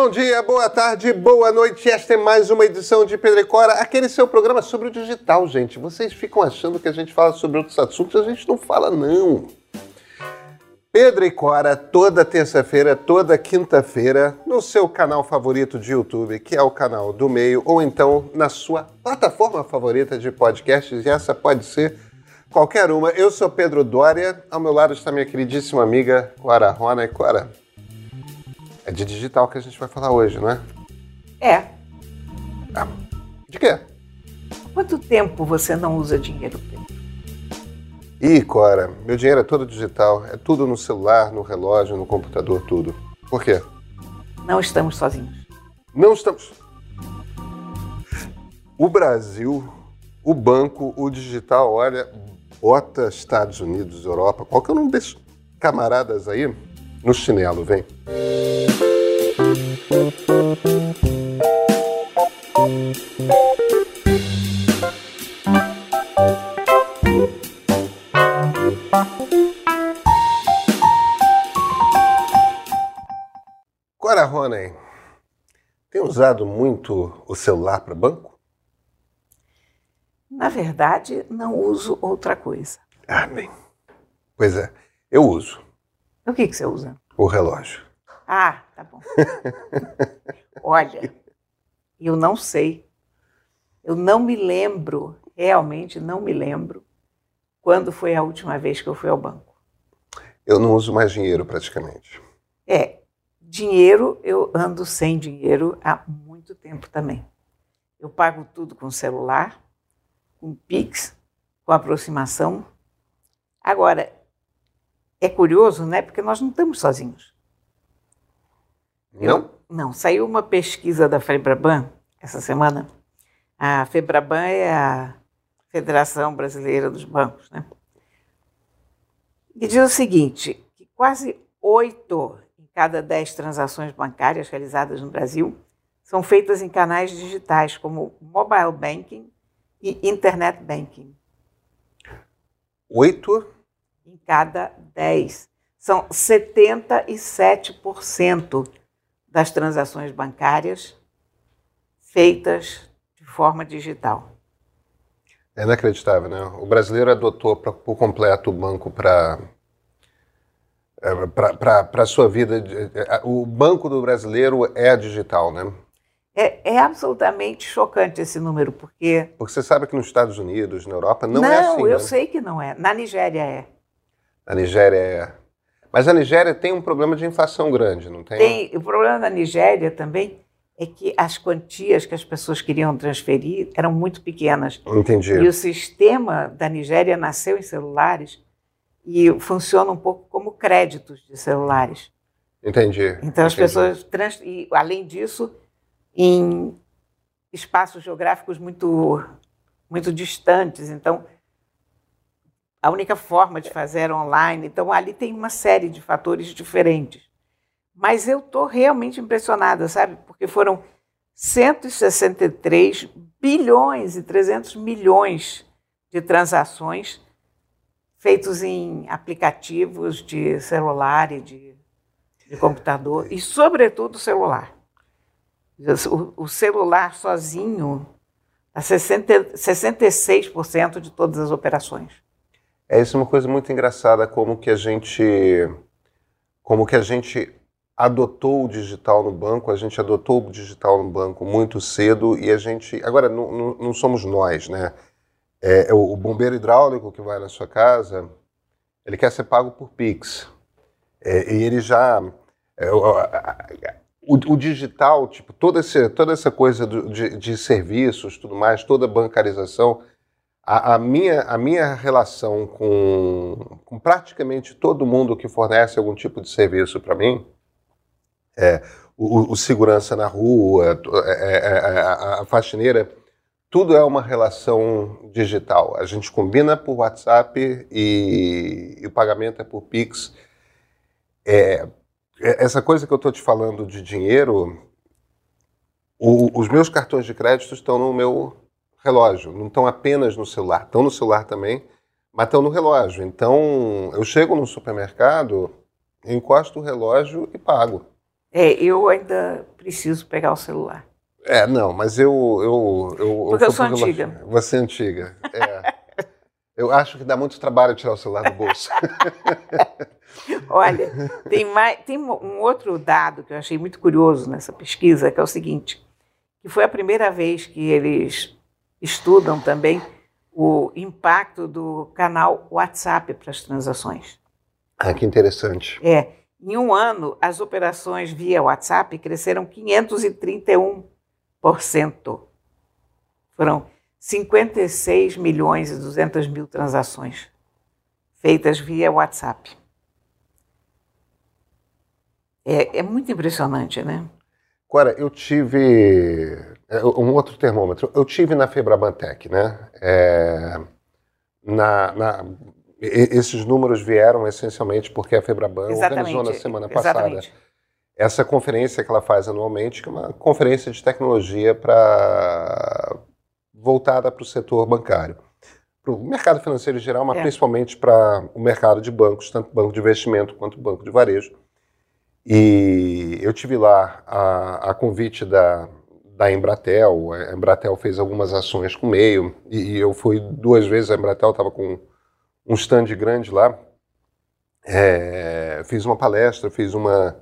Bom dia, boa tarde, boa noite. Esta é mais uma edição de Pedro e Cora, aquele seu programa sobre o digital, gente. Vocês ficam achando que a gente fala sobre outros assuntos, a gente não fala, não. Pedro e Cora, toda terça-feira, toda quinta-feira, no seu canal favorito de YouTube, que é o canal do meio, ou então na sua plataforma favorita de podcasts, e essa pode ser qualquer uma. Eu sou Pedro Dória, ao meu lado está minha queridíssima amiga Cora Rona. E Cora, é de digital que a gente vai falar hoje, não é? É. Ah, de quê? Quanto tempo você não usa dinheiro, Pedro? Ih, Cora, meu dinheiro é todo digital. É tudo no celular, no relógio, no computador, tudo. Por quê? Não estamos sozinhos. Não estamos. O Brasil, o banco, o digital, olha, bota Estados Unidos, Europa, qualquer um desses camaradas aí no chinelo, vem. Cora Rony, tem usado muito o celular para banco? Na verdade, não uso outra coisa. Ah, bem. Pois é, eu uso O que, que você usa? o relógio. Ah, tá bom. Olha, eu não sei. Eu não me lembro, realmente não me lembro, quando foi a última vez que eu fui ao banco. Eu não uso mais dinheiro praticamente. É, dinheiro, eu ando sem dinheiro há muito tempo também. Eu pago tudo com celular, com Pix, com aproximação. Agora, é curioso, né? Porque nós não estamos sozinhos. Não? Não, saiu uma pesquisa da Febraban essa semana. A Febraban é a Federação Brasileira dos Bancos, né? E diz o seguinte, que quase oito em cada dez transações bancárias realizadas no Brasil são feitas em canais digitais, como mobile banking e internet banking. Oito? Em cada dez. São 77% das transações bancárias feitas de forma digital. É inacreditável, né? O brasileiro adotou pra, por completo o banco para para a sua vida. é, O banco do brasileiro é digital, né? É, é absolutamente chocante esse número, porque. Porque você sabe que nos Estados Unidos, na Europa, não, é assim. eu né? sei que não é. Na Nigéria é. A Nigéria é. Mas a Nigéria tem um problema de inflação grande, não tem? Tem, o problema da Nigéria também é que as quantias que as pessoas queriam transferir eram muito pequenas. Entendi. E o sistema da Nigéria nasceu em celulares e funciona um pouco como créditos de celulares. Entendi. Então as Entendi. pessoas, trans, e, além disso, em espaços geográficos muito, muito distantes. Então, a única forma de fazer online. Então, ali tem uma série de fatores diferentes. Mas eu estou realmente impressionada, sabe? Porque foram 163 bilhões e 300 milhões de transações feitos em aplicativos de celular e de, de computador, e sobretudo celular. O, o celular sozinho dá 60, 66% de todas as operações. É isso é uma coisa muito engraçada como que a gente como que a gente adotou o digital no banco, a gente adotou o digital no banco muito cedo e a gente agora não, não, não somos nós, né? É, é o, o bombeiro hidráulico que vai na sua casa, ele quer ser pago por Pix É, e ele já é, o, o, o digital, tipo toda esse, toda essa coisa do- de, de serviços, tudo mais, toda a bancarização a, a minha, a minha relação com, com praticamente todo mundo que fornece algum tipo de serviço para mim, é, o, o segurança na rua, to- é, é, é, a, a faxineira, tudo é uma relação digital. A gente combina por WhatsApp e, e o pagamento é por Pix. É- essa coisa que eu estou te falando de dinheiro, o- os meus cartões de crédito estão no meu relógio, não estão apenas no celular, estão no celular também, mas estão no relógio. Então, eu chego no supermercado, encosto o relógio e pago. É, eu ainda preciso pegar o celular. É, não, mas eu. eu, eu Porque eu, eu sou antiga. Você é antiga. É. eu acho que dá muito trabalho tirar o celular do bolso. Olha, tem, mais, tem um outro dado que eu achei muito curioso nessa pesquisa, que é o seguinte: que foi a primeira vez que eles estudam também o impacto do canal WhatsApp para as transações. Ah, que interessante. É. Em um ano, as operações via WhatsApp cresceram 531%. Foram 56 milhões e 200 mil transações feitas via WhatsApp. É, é muito impressionante, né? Agora, eu tive é, um outro termômetro. Eu tive na Febrabantec, né? É, na, na, esses números vieram essencialmente porque a Febraban Exatamente. organizou na semana passada Exatamente. essa conferência que ela faz anualmente, que é uma conferência de tecnologia para voltada para o setor bancário. Para o mercado financeiro em geral, mas é. principalmente para o mercado de bancos, tanto banco de investimento quanto banco de varejo. E eu tive lá a, a convite da, da Embratel. A Embratel fez algumas ações com o meio e, eu fui duas vezes. A Embratel estava com um stand grande lá. É, fiz uma palestra, fiz uma,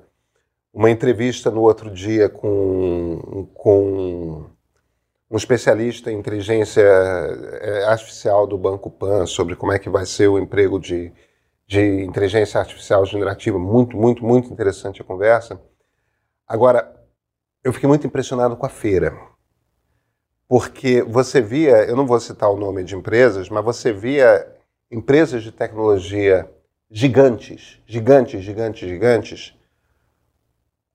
uma entrevista no outro dia com, com um especialista em inteligência é, artificial do Banco Pan sobre como é que vai ser o emprego de de inteligência artificial generativa, muito, muito, muito interessante a conversa. Agora, eu fiquei muito impressionado com a feira, porque você via, eu não vou citar o nome de empresas, mas você via empresas de tecnologia gigantes, gigantes, gigantes, gigantes,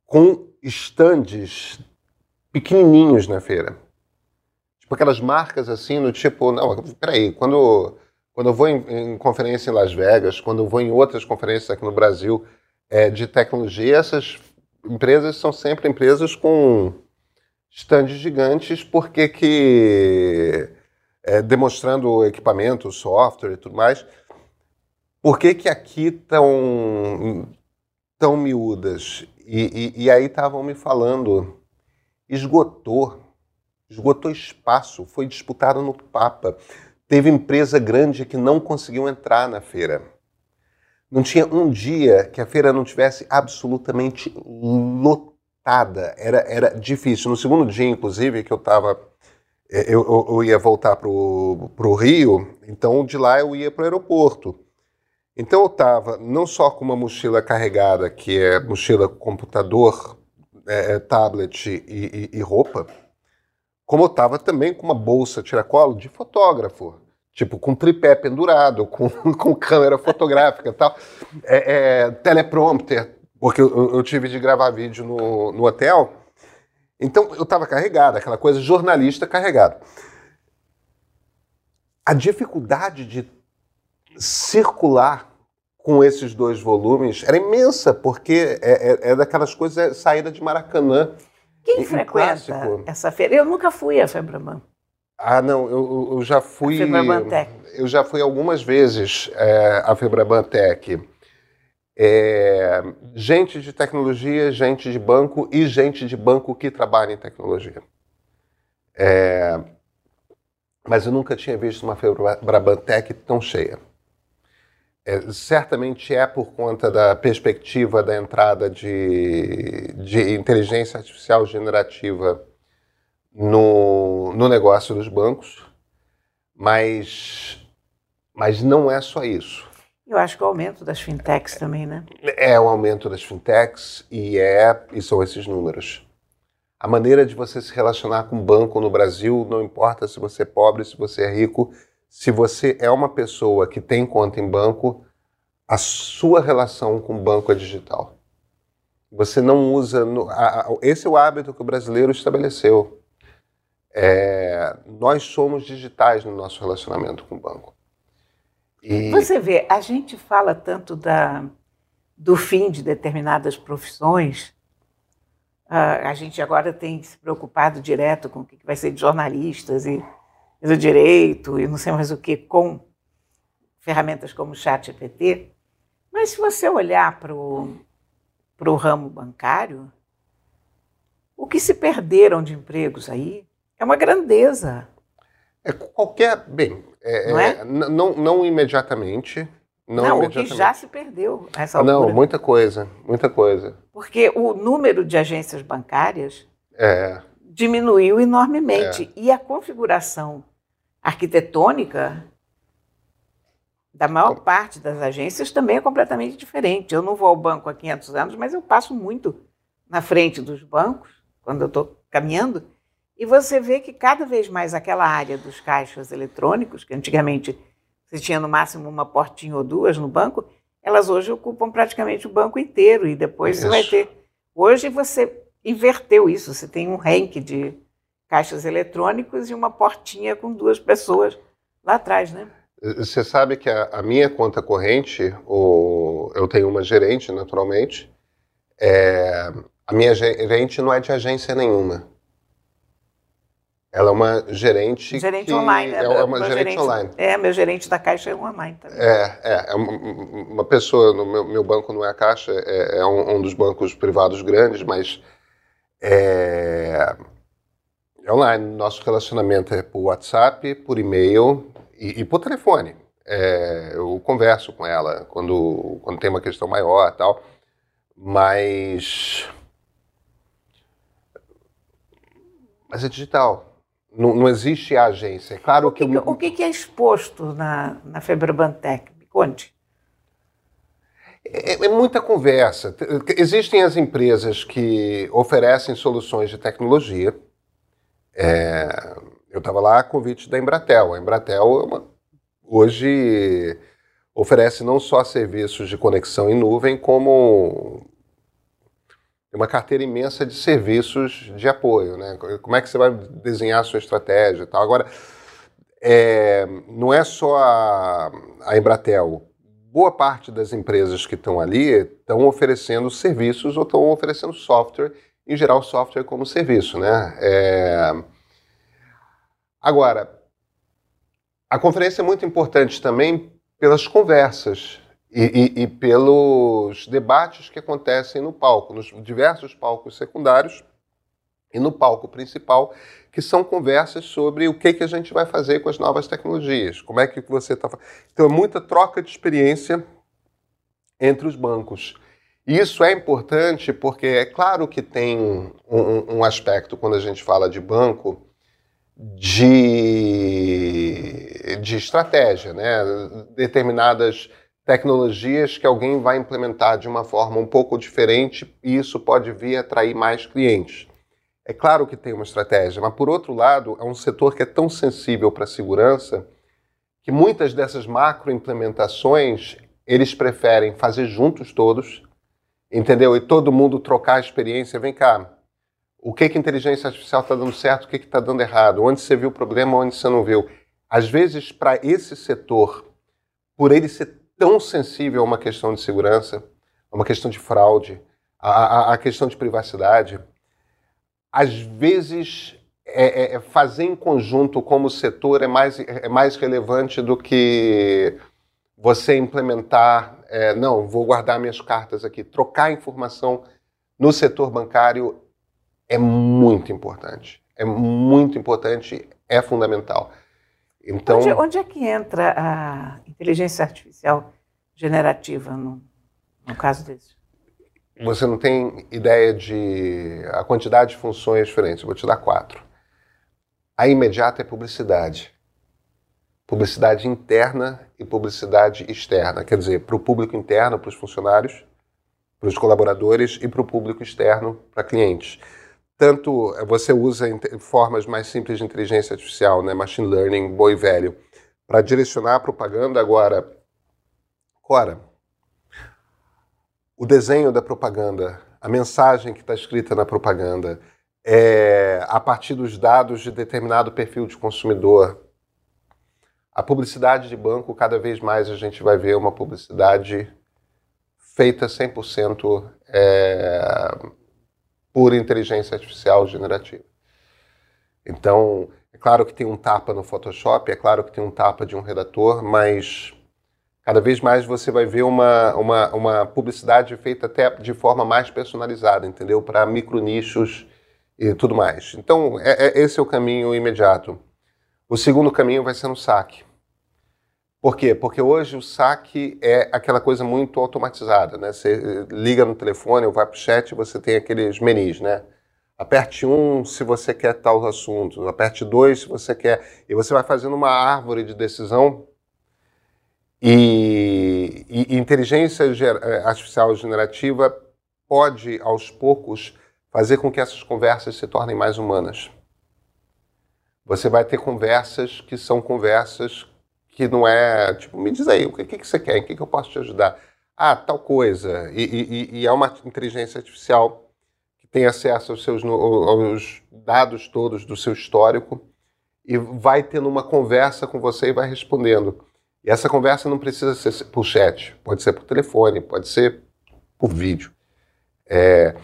com estandes pequenininhos na feira. Tipo aquelas marcas assim, no tipo, não, peraí, quando quando eu vou em, em, conferência em Las Vegas, quando eu vou em outras conferências aqui no Brasil é, de tecnologia, essas empresas são sempre empresas com estandes gigantes, porque que é, demonstrando equipamento, software e tudo mais. Por que, que aqui estão tão miúdas? E, e, e aí estavam me falando, esgotou, esgotou espaço, foi disputado no Papa. Teve empresa grande que não conseguiu entrar na feira. Não tinha um dia que a feira não tivesse absolutamente lotada. Era, era difícil. No segundo dia, inclusive, que eu estava. É, eu, eu, ia voltar para o Rio, então de lá eu ia para o aeroporto. Então eu estava não só com uma mochila carregada, que é mochila computador, é, é tablet e, e, e roupa, como eu estava também com uma bolsa tiracolo de fotógrafo tipo com tripé pendurado, com, com câmera fotográfica e tal, é, é, teleprompter, porque eu, eu, tive de gravar vídeo no, no hotel. Então eu estava carregado, aquela coisa jornalista carregado. A dificuldade de circular com esses dois volumes era imensa, porque é, é, é daquelas coisas é saída de Maracanã. Quem frequenta essa feira? Eu nunca fui a Febraban. Ah, não, eu, eu já fui. Eu já fui algumas vezes é, à Febrabantec. É, gente de tecnologia, gente de banco e gente de banco que trabalha em tecnologia. É, mas eu nunca tinha visto uma Febrabantec tão cheia. É, certamente é por conta da perspectiva da entrada de, de inteligência artificial generativa no, no negócio dos bancos, mas, mas não é só isso. Eu acho que o aumento das fintechs também, né? É o aumento das fintechs e, é, e são esses números. A maneira de você se relacionar com o banco no Brasil, não importa se você é pobre, se você é rico, se você é uma pessoa que tem conta em banco, a sua relação com o banco é digital. Você não usa. No, a, a, esse é o hábito que o brasileiro estabeleceu. É, nós somos digitais no nosso relacionamento com o banco. E... Você vê, a gente fala tanto da, do fim de determinadas profissões, uh, a gente agora tem se preocupado direto com o que vai ser de jornalistas e, do direito e não sei mais o que, com ferramentas como o chat GPT, mas se você olhar para o ramo bancário, se perderam de empregos aí é uma grandeza. É qualquer. Bem, é, não, é? não, não imediatamente. Não, não imediatamente. o que já se perdeu nessa altura. Não, muita coisa, muita coisa. Porque o número de agências bancárias é. diminuiu enormemente. É. E a configuração arquitetônica da maior parte das agências também é completamente diferente. Eu não vou ao banco há 500 anos, mas eu passo muito na frente dos bancos, quando eu estou caminhando, e você vê que cada vez mais aquela área dos caixas eletrônicos, que antigamente você tinha no máximo uma portinha ou duas no banco, elas hoje ocupam praticamente o banco inteiro e depois isso. você vai ter. Hoje você inverteu isso, você tem um rank de caixas eletrônicos e uma portinha com duas pessoas lá atrás, né? Você sabe que a, a minha conta corrente, o, eu tenho uma gerente, naturalmente. É, a minha gerente não é de agência nenhuma. Ela é uma gerente. Gerente online. É, é uma gerente, gerente, online. É, meu gerente da Caixa é online também. É, é, é uma, uma, pessoa, no meu, meu, banco não é a Caixa, é, é um, um, dos bancos privados grandes, mas é online. Nosso relacionamento é por WhatsApp, por e-mail, e, e por telefone. É, eu converso com ela quando, quando tem uma questão maior tal. Mas. Mas é digital. Não, não existe a agência. É claro o que. que O que é exposto na, na Febrabantec? Me conte. É, é, muita conversa. Existem as empresas que oferecem soluções de tecnologia. É, eu estava lá a convite da Embratel. A Embratel é uma, hoje oferece não só serviços de conexão em nuvem, como uma carteira imensa de serviços de apoio. Né? Como é que você vai desenhar a sua estratégia e tal. Agora, é, não é só a, a Embratel. Boa parte das empresas que estão ali estão oferecendo serviços ou estão oferecendo software, em geral software como serviço. Né? É, Agora, a conferência é muito importante também pelas conversas e, e, e, pelos debates que acontecem no palco, nos diversos palcos secundários e no palco principal, que são conversas sobre o que, que a gente vai fazer com as novas tecnologias, como é que você está Então, é muita troca de experiência entre os bancos. Isso é importante porque é claro que tem um, um aspecto, quando a gente fala de banco, de, de estratégia, né? determinadas tecnologias que alguém vai implementar de uma forma um pouco diferente e isso pode vir a atrair mais clientes. É claro que tem uma estratégia, mas por outro lado, é um setor que é tão sensível para a segurança que muitas dessas macro implementações eles preferem fazer juntos todos, entendeu? E todo mundo trocar a experiência. Vem cá, o que que inteligência artificial está dando certo, o que está dando errado, onde você viu o problema, onde você não viu. Às vezes, para esse setor, por ele ser tão sensível a uma questão de segurança, a uma questão de fraude, a, a, a questão de privacidade, às vezes é, é, é, fazer em conjunto como setor é mais, é mais relevante do que você implementar, é, não, vou guardar minhas cartas aqui. Trocar informação no setor bancário é muito importante. É muito importante, é fundamental. Então, onde, onde é que entra a inteligência artificial generativa no, no caso desse? Você não tem ideia de a quantidade de funções diferentes. Eu vou te dar quatro. A imediata é publicidade. Publicidade interna e publicidade externa. Quer dizer, para o público interno, para os funcionários, para os colaboradores e para o público externo, para clientes tanto eh, você usa formas mais simples de inteligência artificial, né, machine learning, boi velho, para direcionar a propaganda. Agora, Cora, o desenho da propaganda, a mensagem que está escrita na propaganda, é, a partir dos dados de determinado perfil de consumidor. A publicidade de banco, cada vez mais a gente vai ver uma publicidade feita 100% é, por inteligência artificial generativa. Então, é claro que tem um tapa no Photoshop, é claro que tem um tapa de um redator, mas cada vez mais você vai ver uma, uma, uma publicidade feita até de forma mais personalizada, entendeu? Para micronichos e tudo mais. Então, é, é, esse é o caminho imediato. O segundo caminho vai ser no saque. Por quê? Porque hoje o saque é aquela coisa muito automatizada, né? Você liga no telefone ou vai para o chat você tem aqueles menus, né? Aperte um se você quer tal assunto, aperte dois se você quer. E você vai fazendo uma árvore de decisão. E, e inteligência eh, artificial generativa pode, aos poucos, fazer com que essas conversas se tornem mais humanas. Você vai ter conversas que são conversas que não é, tipo, me diz aí, o que, que você quer, em que, que eu posso te ajudar? Ah, tal coisa. E, e, e é uma inteligência artificial que tem acesso aos seus aos dados todos do seu histórico e vai tendo uma conversa com você e vai respondendo. E essa conversa não precisa ser por chat, pode ser por telefone, pode ser por vídeo. É,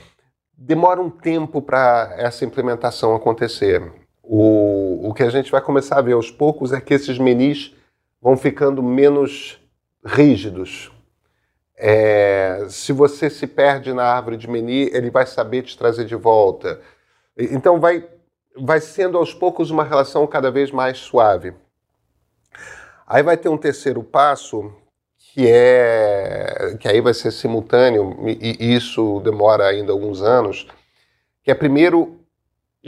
demora um tempo para essa implementação acontecer. O, o que a gente vai começar a ver aos poucos é que esses menis vão ficando menos rígidos. É, se você se perde na árvore de meni, ele vai saber te trazer de volta. Então vai, vai sendo aos poucos uma relação cada vez mais suave. Aí vai ter um terceiro passo que é que aí vai ser simultâneo e isso demora ainda alguns anos, que é primeiro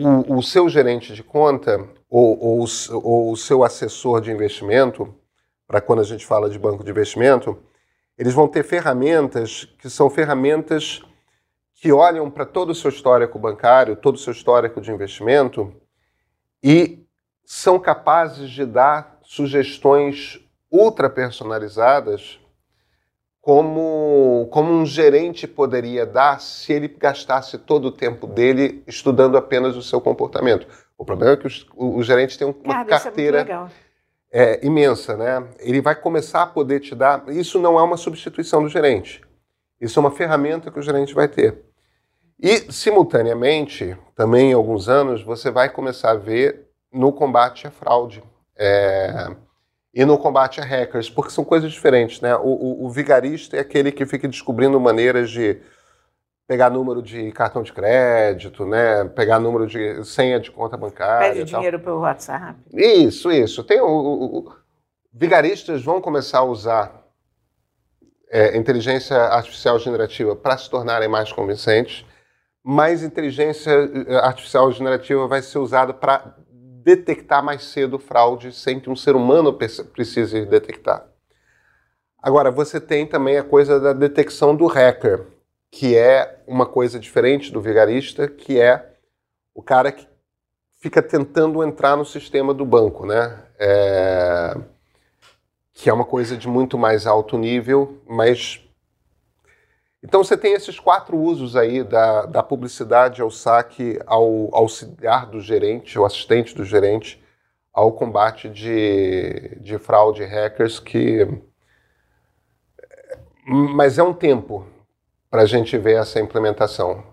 o, o seu gerente de conta ou, ou, ou o seu assessor de investimento para quando a gente fala de banco de investimento, eles vão ter ferramentas que são ferramentas que olham para todo o seu histórico bancário, todo o seu histórico de investimento e são capazes de dar sugestões ultra personalizadas como, como um gerente poderia dar se ele gastasse todo o tempo dele estudando apenas o seu comportamento. O problema é que o, gerente tem uma Cara, carteira é, imensa, né? Ele vai começar a poder te dar. Isso não é uma substituição do gerente. Isso é uma ferramenta que o gerente vai ter. E, simultaneamente, também em alguns anos, você vai começar a ver no combate à fraude é, e no combate a hackers, porque são coisas diferentes, né? O, o, o vigarista é aquele que fica descobrindo maneiras de pegar número de cartão de crédito, né? Pegar número de senha de conta bancária. Pede dinheiro pelo WhatsApp. Isso, isso. Tem o, o, o vigaristas vão começar a usar é, inteligência artificial generativa para se tornarem mais convincentes, mas inteligência é, artificial generativa vai ser usada para detectar mais cedo fraude sem que um ser humano precise detectar. Agora, você tem também a coisa da detecção do hacker que é uma coisa diferente do vigarista, que é o cara que fica tentando entrar no sistema do banco, né? É... Que é uma coisa de muito mais alto nível, mas. Então você tem esses quatro usos aí da, da publicidade ao saque, ao auxiliar do gerente, o assistente do gerente, ao combate de, de fraude hackers que. Mas é um tempo, para a gente ver essa implementação.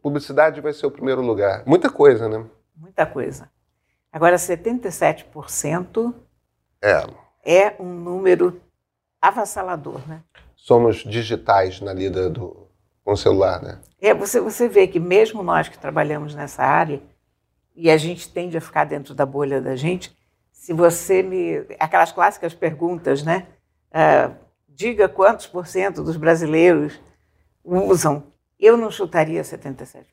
Publicidade vai ser o primeiro lugar. Muita coisa, né? Muita coisa. Agora, 77% é. é um número avassalador, né? Somos digitais na lida do com o celular, né? É, você, você vê que mesmo nós que trabalhamos nessa área, e a gente tende a ficar dentro da bolha da gente, se você me... Aquelas clássicas perguntas, né? Uh, diga quantos por cento dos brasileiros usam. Eu não chutaria 77%.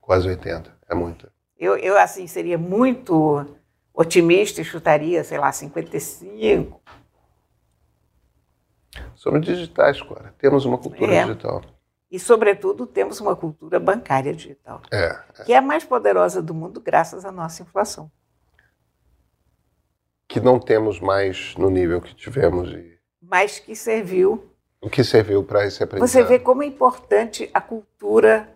Quase 80%, é muito. Eu, eu assim, seria muito otimista e chutaria, sei lá, 55%. Somos digitais, Cora. Temos uma cultura é. digital. E, sobretudo, temos uma cultura bancária digital. É, é. Que é a mais poderosa do mundo graças à nossa inflação. Que não temos mais no nível que tivemos. E mas que serviu. O que serviu para esse aprendizado? Você vê como é importante a cultura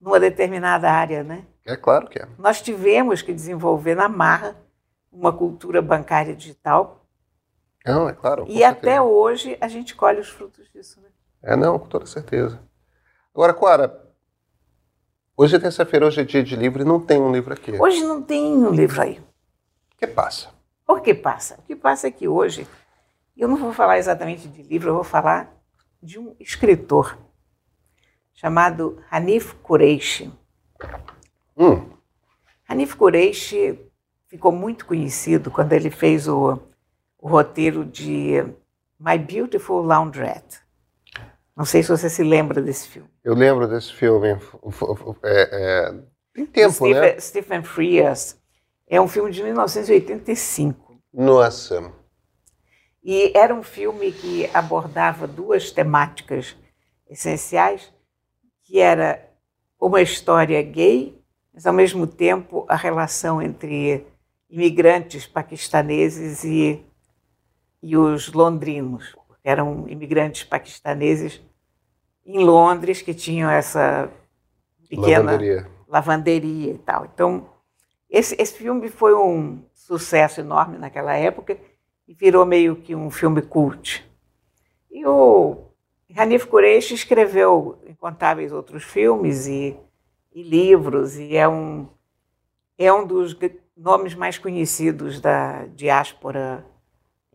numa determinada área, né? É claro que é. Nós tivemos que desenvolver na marra uma cultura bancária digital. Não, é claro. E até hoje a gente colhe os frutos disso, né? É, não, com toda certeza. Agora, Clara, hoje é terça-feira, hoje é dia de livro e não tem um livro aqui. Hoje não tem um livro aí. O que passa? O que passa? O que passa é que hoje eu não vou falar exatamente de livro, eu vou falar de um escritor chamado Hanif Kureishi. Hum. Hanif Kureishi ficou muito conhecido quando ele fez o, o roteiro de My Beautiful Laundrette. Não sei se você se lembra desse filme. Eu lembro desse filme. É, é, tem tempo, Stephen, né? Stephen Frears. É um filme de 1985. Nossa. E era um filme que abordava duas temáticas essenciais, que era uma história gay, mas ao mesmo tempo a relação entre imigrantes paquistaneses e, e os londrinos. Eram imigrantes paquistaneses em Londres que tinham essa pequena Lavanderia. lavanderia e tal. Então, esse, esse filme foi um sucesso enorme naquela época e virou meio que um filme cult. E o Hanif Kureishi escreveu incontáveis outros filmes e, e livros e é um, é um dos nomes mais conhecidos da diáspora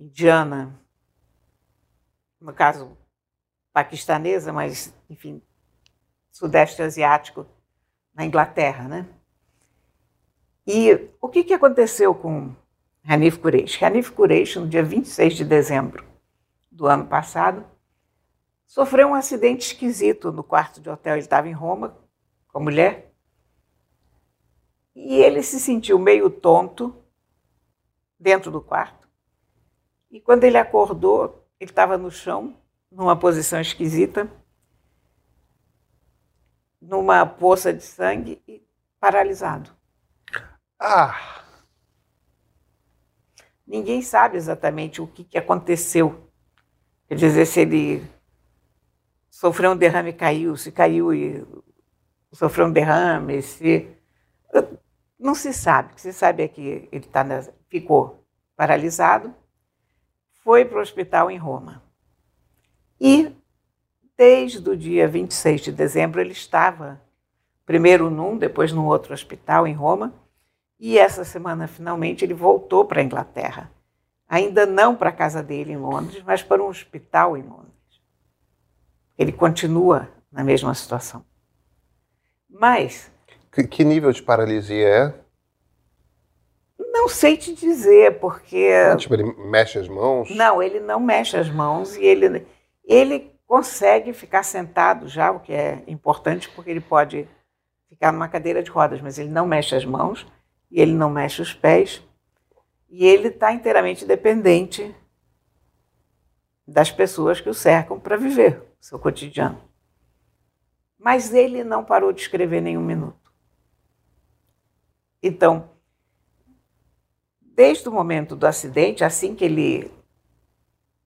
indiana, no caso paquistanesa, mas, enfim, sudeste asiático, na Inglaterra, né? E o que, que aconteceu com Hanif Kureishi? Hanif Kureishi, no dia 26 de dezembro do ano passado, sofreu um acidente esquisito no quarto de hotel. Ele estava em Roma com a mulher e ele se sentiu meio tonto dentro do quarto. E quando ele acordou, ele estava no chão, numa posição esquisita, numa poça de sangue e paralisado. Ah! Ninguém sabe exatamente o que, que aconteceu. Quer dizer, se ele sofreu um derrame e caiu, se caiu e sofreu um derrame, se. Não se sabe. O que se sabe é que ele tá na... ficou paralisado, foi para o hospital em Roma. E, desde o dia 26 de dezembro, ele estava primeiro num, depois num outro hospital em Roma, e essa semana, finalmente, ele voltou para a Inglaterra. Ainda não para a casa dele em Londres, mas para um hospital em Londres. Ele continua na mesma situação. Mas. Que, que nível de paralisia é? Não sei te dizer, porque. Ah, tipo, ele mexe as mãos? Não, ele não mexe as mãos e ele, ele consegue ficar sentado já, o que é importante, porque ele pode ficar numa cadeira de rodas, mas ele não mexe as mãos e ele não mexe os pés. E ele está inteiramente dependente das pessoas que o cercam para viver o seu cotidiano. Mas ele não parou de escrever nenhum minuto. Então, desde o momento do acidente, assim que ele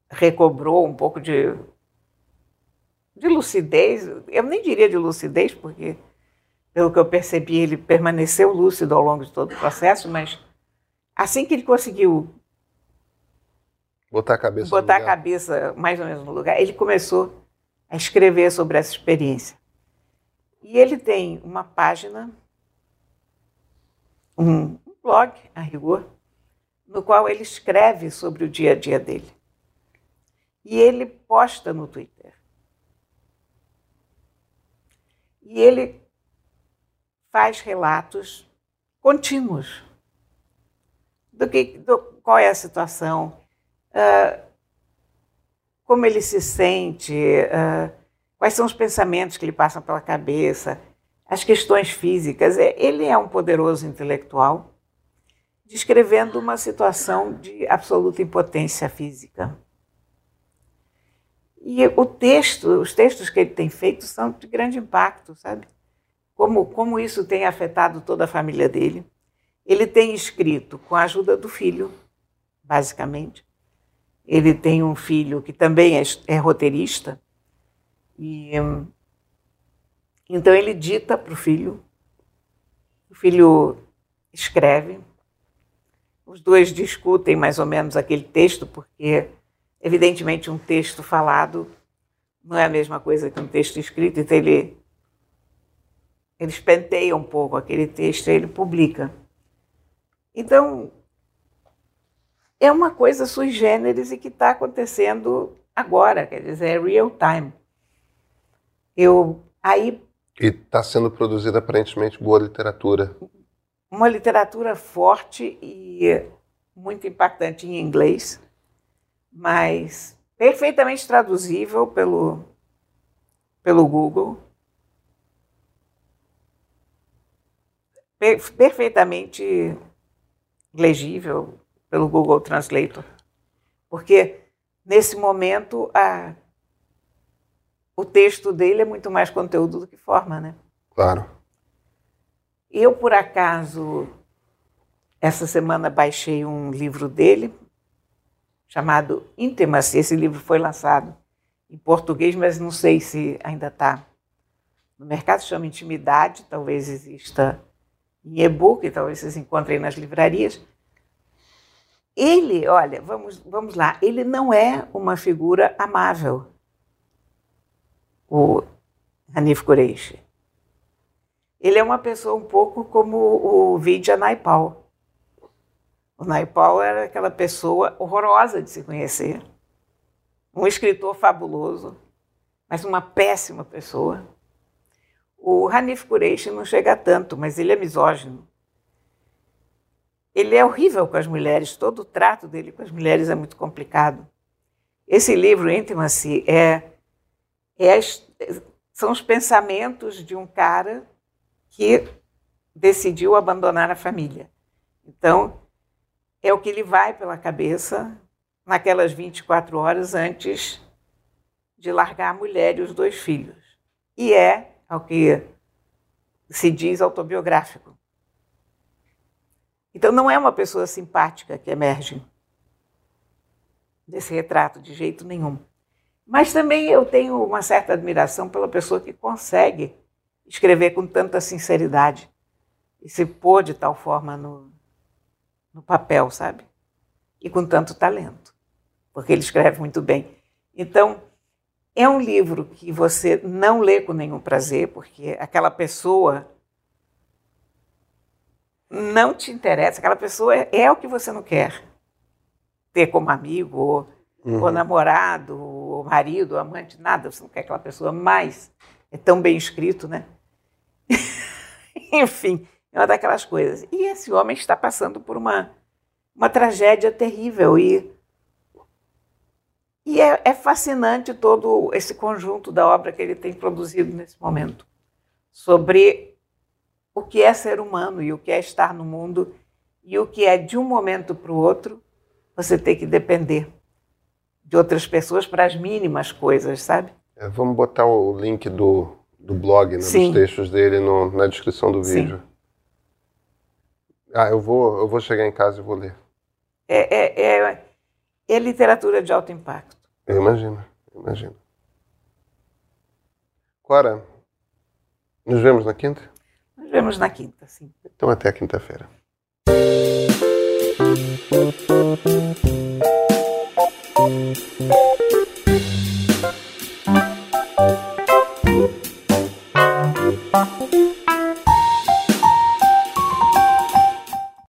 recobrou um pouco de, de lucidez, eu nem diria de lucidez, porque, pelo que eu percebi, ele permaneceu lúcido ao longo de todo o processo, mas assim que ele conseguiu botar a cabeça, botar a cabeça mais ou menos no lugar, ele começou a escrever sobre essa experiência. E ele tem uma página, um blog, a rigor, no qual ele escreve sobre o dia a dia dele. E ele posta no Twitter. E ele faz relatos contínuos do que, do, qual é a situação, uh, como ele se sente, uh, quais são os pensamentos que lhe passam pela cabeça, as questões físicas. É, ele é um poderoso intelectual descrevendo uma situação de absoluta impotência física. E o texto, os textos que ele tem feito são de grande impacto, sabe? Como, como isso tem afetado toda a família dele. Ele tem escrito com a ajuda do filho, basicamente. Ele tem um filho que também é, é roteirista. E, então ele dita para o filho, o filho escreve, os dois discutem mais ou menos aquele texto, porque, evidentemente, um texto falado não é a mesma coisa que um texto escrito, então ele, ele espenteia um pouco aquele texto e ele publica. Então, é uma coisa sui generis e que está acontecendo agora, quer dizer, é real time. Eu Aí. E está sendo produzida aparentemente boa literatura. Uma literatura forte e muito impactante em inglês, mas perfeitamente traduzível pelo, pelo Google. Per perfeitamente legível pelo Google Translator. Porque, nesse momento, a, o texto dele é muito mais conteúdo do que forma, né? Claro. Eu, por acaso, essa semana baixei um livro dele, chamado Intimacy. Esse livro foi lançado em português, mas não sei se ainda está no mercado. Chama Intimidade, talvez exista em e-book, talvez vocês encontrem nas livrarias. Ele, olha, vamos, vamos lá, ele não é uma figura amável, o Hanif Kureishi. Ele é uma pessoa um pouco como o Vidya Naipal. O Naipal era aquela pessoa horrorosa de se conhecer, um escritor fabuloso, mas uma péssima pessoa. O Hanif Kureishi não chega a tanto, mas ele é misógino. Ele é horrível com as mulheres, todo o trato dele com as mulheres é muito complicado. Esse livro, Intimacy, é, é, são os pensamentos de um cara que decidiu abandonar a família. Então, é o que lhe vai pela cabeça naquelas 24 horas antes de largar a mulher e os dois filhos. E é, ao que se diz, autobiográfico. Então, não é uma pessoa simpática que emerge desse retrato, de jeito nenhum. Mas também eu tenho uma certa admiração pela pessoa que consegue escrever com tanta sinceridade e se pôr de tal forma no, no papel, sabe? E com tanto talento, porque ele escreve muito bem. Então, é um livro que você não lê com nenhum prazer, porque aquela pessoa não te interessa, aquela pessoa é, é o que você não quer ter como amigo, ou, uhum. ou namorado, ou marido, ou amante, nada, você não quer aquela pessoa, mas é tão bem escrito, né? Enfim, é uma daquelas coisas. E esse homem está passando por uma, uma tragédia terrível e, e é, é fascinante todo esse conjunto da obra que ele tem produzido nesse momento sobre o que é ser humano e o que é estar no mundo e o que é de um momento para o outro você ter que depender de outras pessoas para as mínimas coisas, sabe? É, vamos botar o link do, do blog, né, dos textos dele no, na descrição do vídeo. Sim. Ah, eu vou, eu vou chegar em casa e vou ler. É, é, é, é literatura de alto impacto. Eu imagino, eu imagino. Clara, nos vemos na quinta? Nos vemos na quinta, sim. Então até a quinta-feira.